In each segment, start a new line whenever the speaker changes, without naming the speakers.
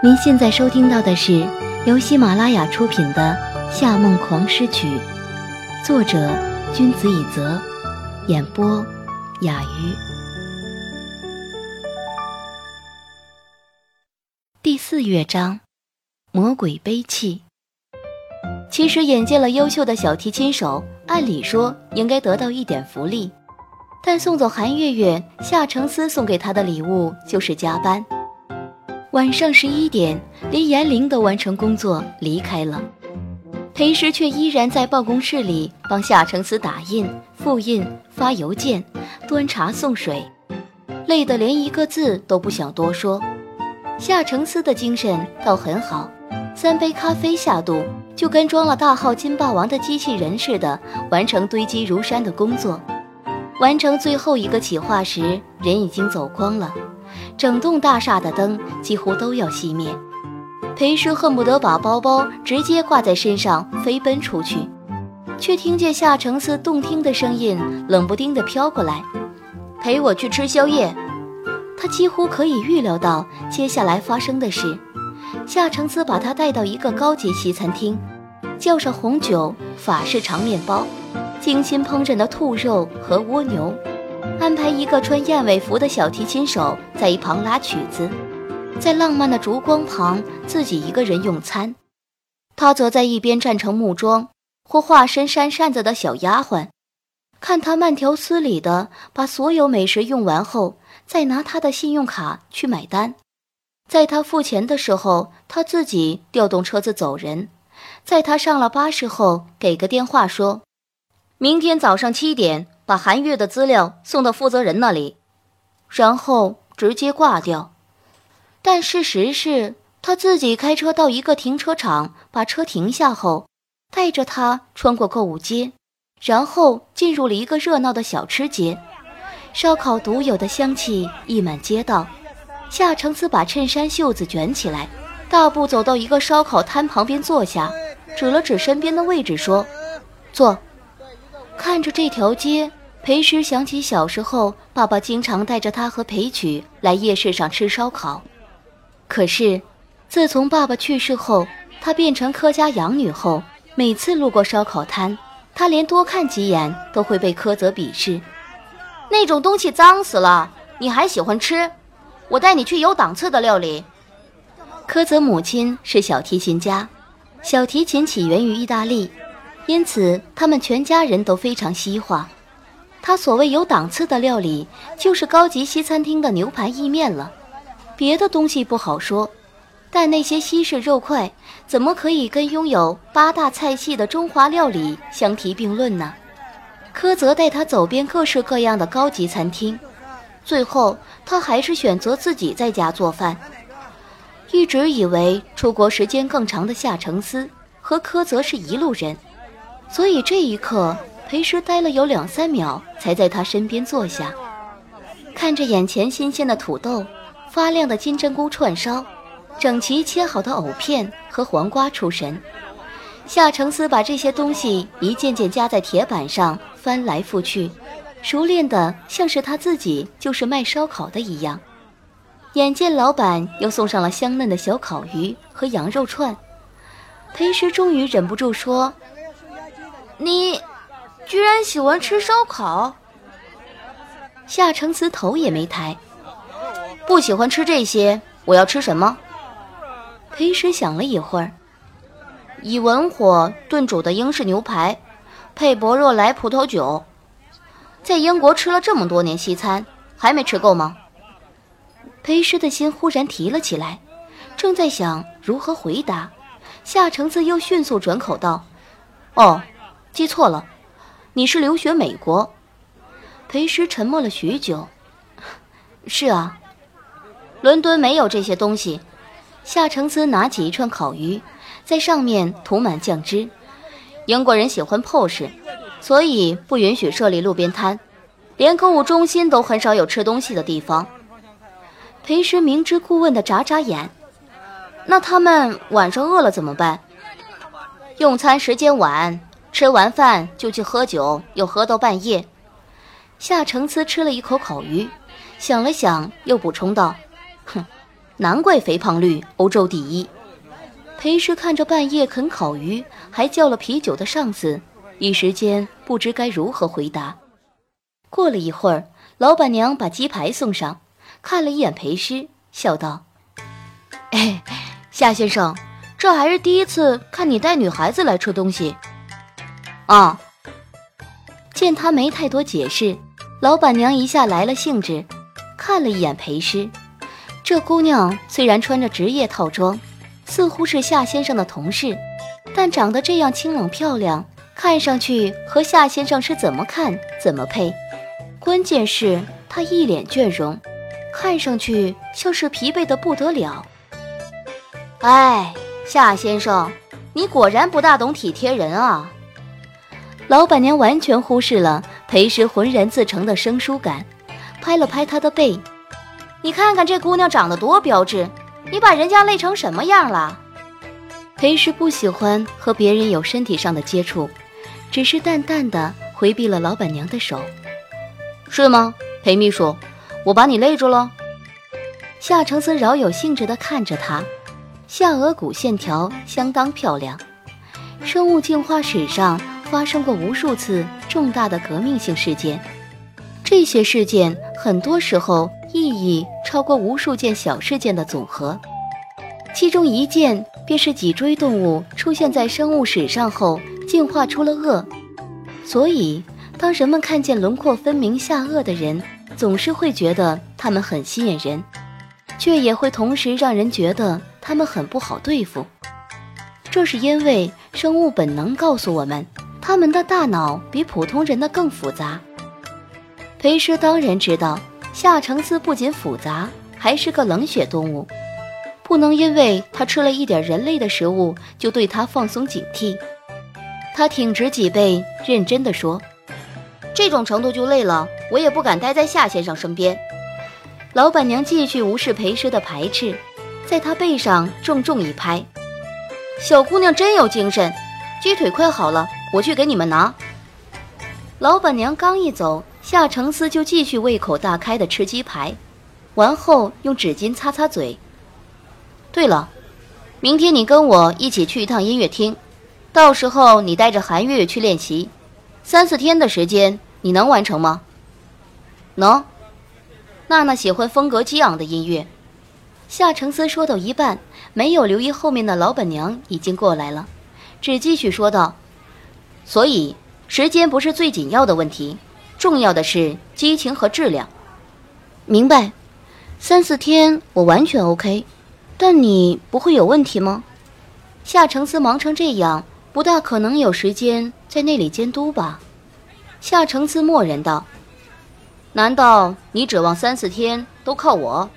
您现在收听到的是由喜马拉雅出品的《夏梦狂诗曲》，作者君子以泽，演播雅鱼。第四乐章：魔鬼悲泣。其实眼见了优秀的小提琴手，按理说应该得到一点福利，但送走韩月月，夏承思送给他的礼物就是加班。晚上十一点，连严玲都完成工作离开了，裴师却依然在办公室里帮夏承思打印、复印、发邮件、端茶送水，累得连一个字都不想多说。夏承思的精神倒很好，三杯咖啡下肚，就跟装了大号金霸王的机器人似的，完成堆积如山的工作。完成最后一个企划时，人已经走光了。整栋大厦的灯几乎都要熄灭，裴师恨不得把包包直接挂在身上飞奔出去，却听见夏承思动听的声音冷不丁地飘过来：“陪我去吃宵夜。”他几乎可以预料到接下来发生的事。夏承思把他带到一个高级西餐厅，叫上红酒、法式长面包、精心烹饪的兔肉和蜗牛。安排一个穿燕尾服的小提琴手在一旁拉曲子，在浪漫的烛光旁自己一个人用餐，他则在一边站成木桩或化身扇扇子的小丫鬟，看他慢条斯理的把所有美食用完后，再拿他的信用卡去买单。在他付钱的时候，他自己调动车子走人。在他上了巴士后，给个电话说，明天早上七点。把韩月的资料送到负责人那里，然后直接挂掉。但事实是他自己开车到一个停车场，把车停下后，带着他穿过购物街，然后进入了一个热闹的小吃街。烧烤独有的香气溢满街道。夏承思把衬衫袖子卷起来，大步走到一个烧烤摊旁边坐下，指了指身边的位置说：“坐。”看着这条街。裴师想起小时候，爸爸经常带着他和裴曲来夜市上吃烧烤。可是，自从爸爸去世后，她变成柯家养女后，每次路过烧烤摊，她连多看几眼都会被苛责鄙视。那种东西脏死了，你还喜欢吃？我带你去有档次的料理。柯泽母亲是小提琴家，小提琴起源于意大利，因此他们全家人都非常西化。他所谓有档次的料理，就是高级西餐厅的牛排意面了。别的东西不好说，但那些西式肉块怎么可以跟拥有八大菜系的中华料理相提并论呢？柯泽带他走遍各式各样的高级餐厅，最后他还是选择自己在家做饭。一直以为出国时间更长的夏承思和柯泽是一路人，所以这一刻。裴师呆了有两三秒，才在他身边坐下，看着眼前新鲜的土豆、发亮的金针菇串烧、整齐切好的藕片和黄瓜出神。夏承思把这些东西一件件夹在铁板上，翻来覆去，熟练的像是他自己就是卖烧烤的一样。眼见老板又送上了香嫩的小烤鱼和羊肉串，裴师终于忍不住说：“你。”居然喜欢吃烧烤，夏承慈头也没抬。不喜欢吃这些，我要吃什么？裴时想了一会儿，以文火炖煮的英式牛排，配薄若莱葡萄酒。在英国吃了这么多年西餐，还没吃够吗？裴时的心忽然提了起来，正在想如何回答，夏承思又迅速转口道：“哦，记错了。”你是留学美国？裴师沉默了许久。是啊，伦敦没有这些东西。夏承思拿起一串烤鱼，在上面涂满酱汁。英国人喜欢 pose，所以不允许设立路边摊，连购物中心都很少有吃东西的地方。裴师明知故问的眨眨眼。那他们晚上饿了怎么办？用餐时间晚。吃完饭就去喝酒，又喝到半夜。夏承思吃了一口烤鱼，想了想，又补充道：“哼，难怪肥胖率欧洲第一。裴师看着半夜啃烤鱼还叫了啤酒的上司，一时间不知该如何回答。过了一会儿，老板娘把鸡排送上，看了一眼裴师，笑道：“哎，夏先生，这还是第一次看你带女孩子来吃东西。”啊，见他没太多解释，老板娘一下来了兴致，看了一眼裴师，这姑娘虽然穿着职业套装。似乎是夏先生的同事，但长得这样清冷漂亮，看上去和夏先生是怎么看怎么配。关键是她一脸倦容，看上去像是疲惫的不得了。哎，夏先生，你果然不大懂体贴人啊！老板娘完全忽视了裴时浑然自成的生疏感，拍了拍他的背：“你看看这姑娘长得多标致。”你把人家累成什么样了？裴时不喜欢和别人有身体上的接触，只是淡淡的回避了老板娘的手。是吗，裴秘书？我把你累住了？夏承思饶有兴致地看着他，下颚骨线条相当漂亮。生物进化史上发生过无数次重大的革命性事件，这些事件很多时候。意义超过无数件小事件的总和，其中一件便是脊椎动物出现在生物史上后进化出了颚。所以，当人们看见轮廓分明下颚的人，总是会觉得他们很吸引人，却也会同时让人觉得他们很不好对付。这是因为生物本能告诉我们，他们的大脑比普通人的更复杂。裴师当然知道。夏承思不仅复杂，还是个冷血动物，不能因为他吃了一点人类的食物就对他放松警惕。他挺直脊背，认真的说：“这种程度就累了，我也不敢待在夏先生身边。”老板娘继续无视裴师的排斥，在他背上重重一拍：“小姑娘真有精神，鸡腿快好了，我去给你们拿。”老板娘刚一走。夏承思就继续胃口大开的吃鸡排，完后用纸巾擦擦嘴。对了，明天你跟我一起去一趟音乐厅，到时候你带着韩月月去练习，三四天的时间你能完成吗？能。娜娜喜欢风格激昂的音乐。夏承思说到一半，没有留意后面的老板娘已经过来了，只继续说道：“所以时间不是最紧要的问题。”重要的是激情和质量，明白？三四天我完全 OK，但你不会有问题吗？夏承思忙成这样，不大可能有时间在那里监督吧？夏承思默然道：“难道你指望三四天都靠我？”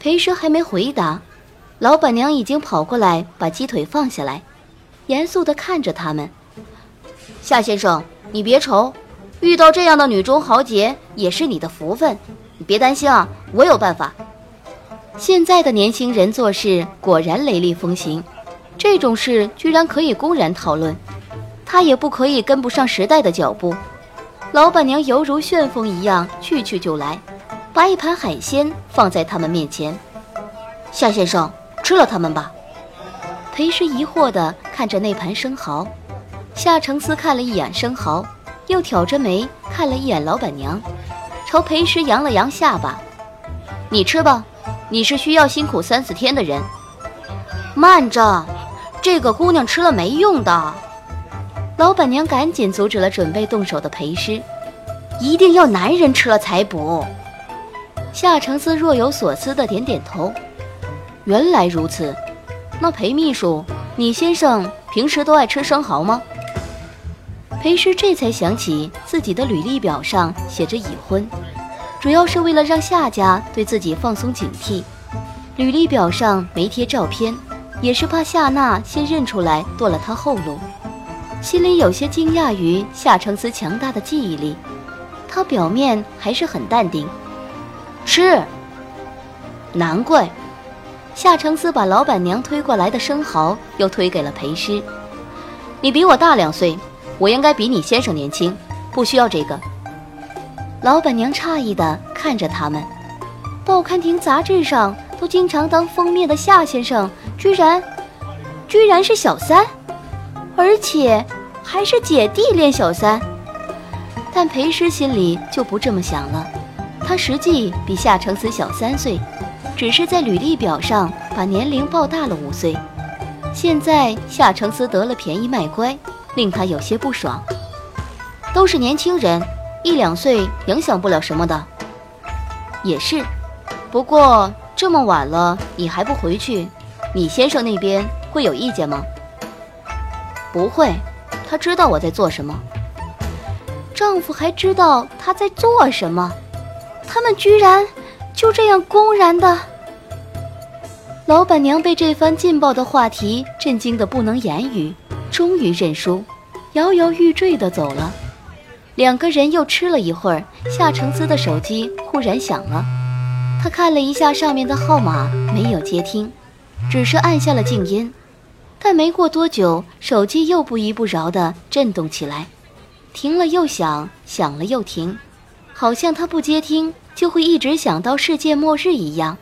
裴师还没回答，老板娘已经跑过来把鸡腿放下来，严肃地看着他们。夏先生，你别愁。遇到这样的女中豪杰也是你的福分，你别担心啊，我有办法。现在的年轻人做事果然雷厉风行，这种事居然可以公然讨论，他也不可以跟不上时代的脚步。老板娘犹如旋风一样去去就来，把一盘海鲜放在他们面前。夏先生吃了它们吧。裴师疑惑地看着那盘生蚝，夏承思看了一眼生蚝。又挑着眉看了一眼老板娘，朝裴师扬了扬下巴：“你吃吧，你是需要辛苦三四天的人。”慢着，这个姑娘吃了没用的。老板娘赶紧阻止了准备动手的裴师：“一定要男人吃了才补。”夏承思若有所思的点点头：“原来如此，那裴秘书，你先生平时都爱吃生蚝吗？”裴师这才想起自己的履历表上写着已婚，主要是为了让夏家对自己放松警惕。履历表上没贴照片，也是怕夏娜先认出来断了他后路。心里有些惊讶于夏承思强大的记忆力，他表面还是很淡定。吃。难怪。夏承思把老板娘推过来的生蚝又推给了裴师。你比我大两岁。我应该比你先生年轻，不需要这个。老板娘诧异地看着他们。报刊亭杂志上都经常当封面的夏先生，居然，居然是小三，而且还是姐弟恋小三。但裴师心里就不这么想了，他实际比夏承思小三岁，只是在履历表上把年龄报大了五岁。现在夏承思得了便宜卖乖，令他有些不爽。都是年轻人，一两岁影响不了什么的。也是，不过这么晚了你还不回去，你先生那边会有意见吗？不会，他知道我在做什么。丈夫还知道她在做什么，他们居然就这样公然的。老板娘被这番劲爆的话题震惊的不能言语，终于认输，摇摇欲坠的走了。两个人又吃了一会儿，夏承思的手机忽然响了，他看了一下上面的号码，没有接听，只是按下了静音。但没过多久，手机又不依不饶的震动起来。停了又响，响了又停，好像他不接听就会一直想到世界末日一样。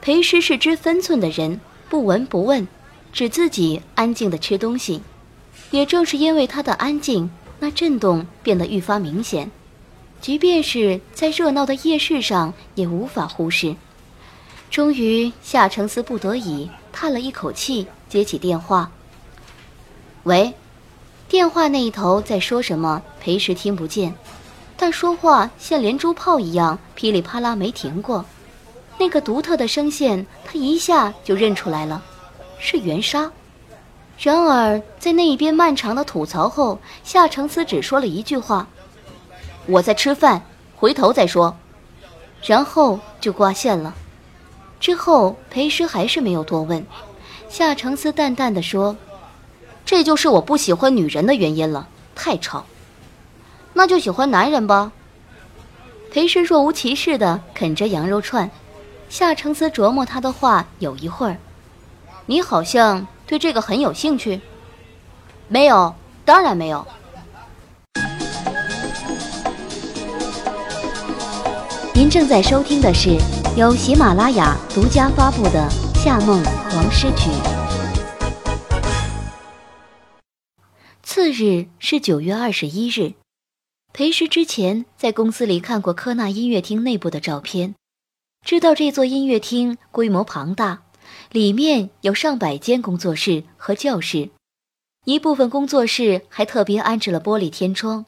裴师是知分寸的人，不闻不问，只自己安静的吃东西。也正是因为他的安静，那震动变得愈发明显，即便是在热闹的夜市上也无法忽视。终于，夏承思不得已叹了一口气，接起电话：“喂。”电话那一头在说什么，裴时听不见，但说话像连珠炮一样噼里啪啦没停过。那个独特的声线，他一下就认出来了，是袁莎。然而在那一边漫长的吐槽后，夏承思只说了一句话：“我在吃饭，回头再说。”然后就挂线了。之后裴时还是没有多问，夏承思淡淡的说。这就是我不喜欢女人的原因了，太吵。那就喜欢男人吧。裴氏若无其事的啃着羊肉串，夏承思琢磨他的话有一会儿。你好像对这个很有兴趣。没有，当然没有。您正在收听的是由喜马拉雅独家发布的《夏梦黄诗曲》。次日是九月二十一日，裴石之前在公司里看过科纳音乐厅内部的照片，知道这座音乐厅规模庞大，里面有上百间工作室和教室，一部分工作室还特别安置了玻璃天窗，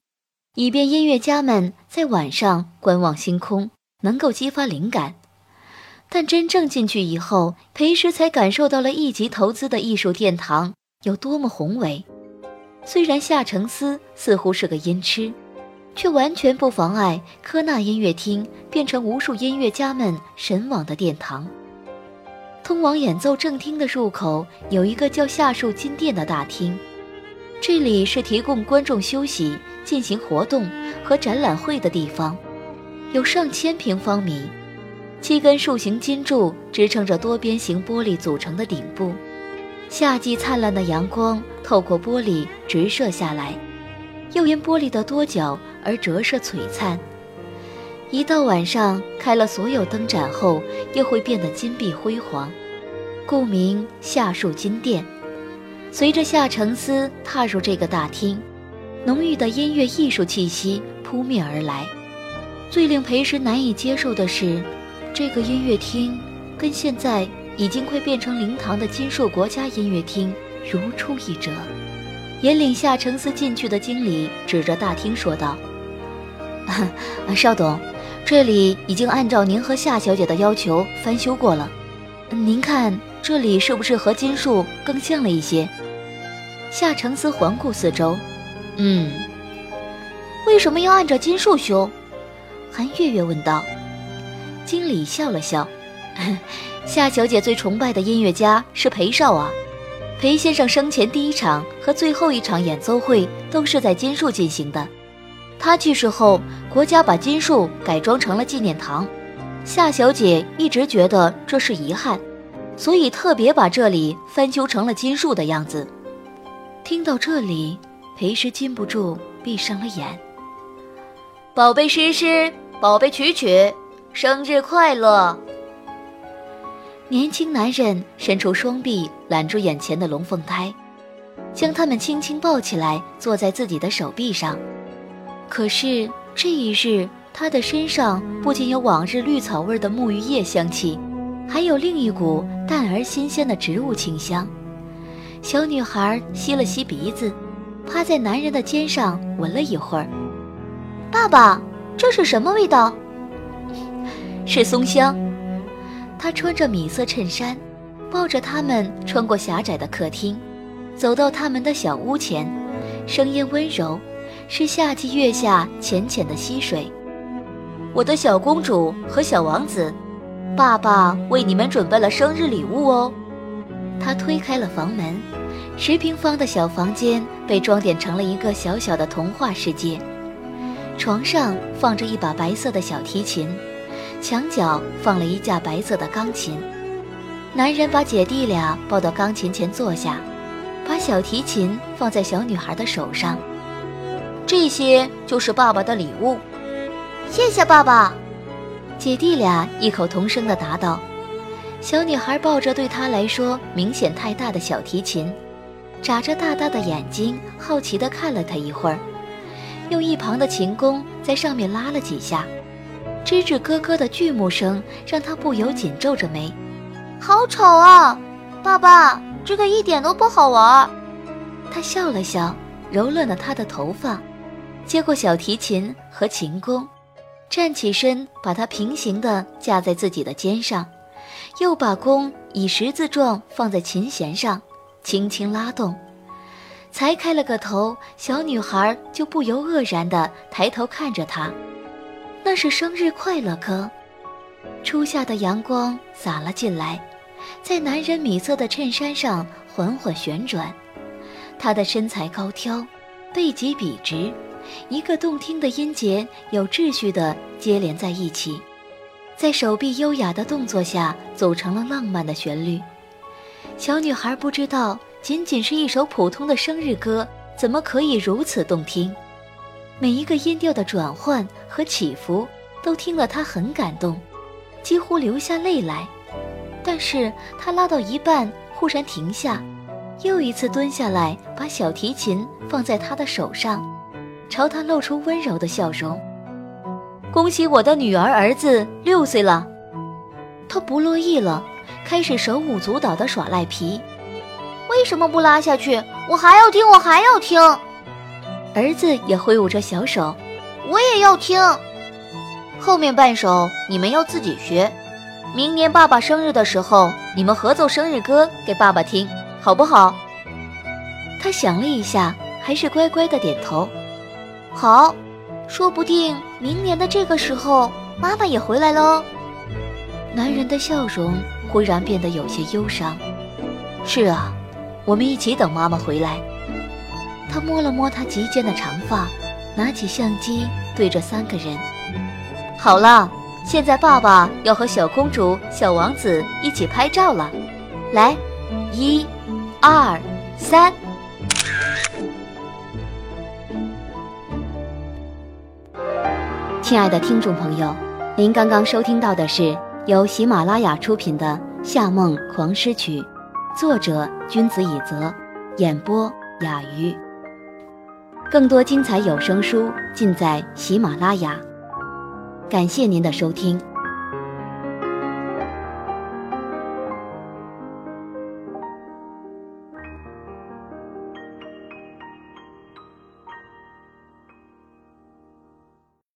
以便音乐家们在晚上观望星空，能够激发灵感。但真正进去以后，裴时才感受到了一级投资的艺术殿堂有多么宏伟。虽然夏承思似乎是个音痴，却完全不妨碍科纳音乐厅变成无数音乐家们神往的殿堂。通往演奏正厅的入口有一个叫夏树金殿的大厅，这里是提供观众休息、进行活动和展览会的地方，有上千平方米，七根竖形金柱支撑着多边形玻璃组成的顶部。夏季灿烂的阳光透过玻璃直射下来，又因玻璃的多角而折射璀璨。一到晚上开了所有灯盏后，又会变得金碧辉煌，故名夏树金殿。随着夏承思踏入这个大厅，浓郁的音乐艺术气息扑面而来。最令裴时难以接受的是，这个音乐厅跟现在。已经快变成灵堂的金硕国家音乐厅如出一辙。引领夏承思进去的经理指着大厅说道：“啊 邵董，这里已经按照您和夏小姐的要求翻修过了，您看这里是不是和金树更像了一些？”夏承思环顾四周，嗯，为什么要按照金树修？韩月月问道。经理笑了笑。夏小姐最崇拜的音乐家是裴少啊，裴先生生前第一场和最后一场演奏会都是在金树进行的。他去世后，国家把金树改装成了纪念堂。夏小姐一直觉得这是遗憾，所以特别把这里翻修成了金树的样子。听到这里，裴师禁不住闭上了眼。宝贝诗诗，宝贝曲曲，生日快乐！年轻男人伸出双臂揽住眼前的龙凤胎，将他们轻轻抱起来，坐在自己的手臂上。可是这一日，他的身上不仅有往日绿草味的沐浴液香气，还有另一股淡而新鲜的植物清香。小女孩吸了吸鼻子，趴在男人的肩上闻了一会儿。爸爸，这是什么味道？是松香。他穿着米色衬衫，抱着他们穿过狭窄的客厅，走到他们的小屋前，声音温柔，是夏季月下浅浅的溪水。我的小公主和小王子，爸爸为你们准备了生日礼物哦。他推开了房门，十平方的小房间被装点成了一个小小的童话世界。床上放着一把白色的小提琴。墙角放了一架白色的钢琴，男人把姐弟俩抱到钢琴前坐下，把小提琴放在小女孩的手上。这些就是爸爸的礼物，
谢谢爸爸。
姐弟俩异口同声地答道。小女孩抱着对她来说明显太大的小提琴，眨着大大的眼睛，好奇地看了他一会儿，用一旁的琴弓在上面拉了几下。吱吱咯咯的剧目声让她不由紧皱着眉，
好丑啊！爸爸，这个一点都不好玩。
他笑了笑，揉乱了他的头发，接过小提琴和琴弓，站起身，把它平行地架在自己的肩上，又把弓以十字状放在琴弦上，轻轻拉动。才开了个头，小女孩就不由愕然地抬头看着他。那是生日快乐歌，初夏的阳光洒了进来，在男人米色的衬衫上缓缓旋转。他的身材高挑，背脊笔直，一个动听的音节有秩序地接连在一起，在手臂优雅的动作下组成了浪漫的旋律。小女孩不知道，仅仅是一首普通的生日歌，怎么可以如此动听。每一个音调的转换和起伏，都听了她很感动，几乎流下泪来。但是她拉到一半，忽然停下，又一次蹲下来，把小提琴放在他的手上，朝他露出温柔的笑容。恭喜我的女儿儿子六岁了。他不乐意了，开始手舞足蹈的耍赖皮。
为什么不拉下去？我还要听，我还要听。
儿子也挥舞着小手，
我也要听。后面半首你们要自己学。明年爸爸生日的时候，你们合奏生日歌给爸爸听，好不好？
他想了一下，还是乖乖的点头。
好，说不定明年的这个时候，妈妈也回来喽。
男人的笑容忽然变得有些忧伤。是啊，我们一起等妈妈回来。他摸了摸她及肩的长发，拿起相机对着三个人。好了，现在爸爸要和小公主、小王子一起拍照了。来，一、二、三。亲爱的听众朋友，您刚刚收听到的是由喜马拉雅出品的《夏梦狂诗曲》，作者君子以泽，演播雅鱼。更多精彩有声书尽在喜马拉雅，感谢您的收听。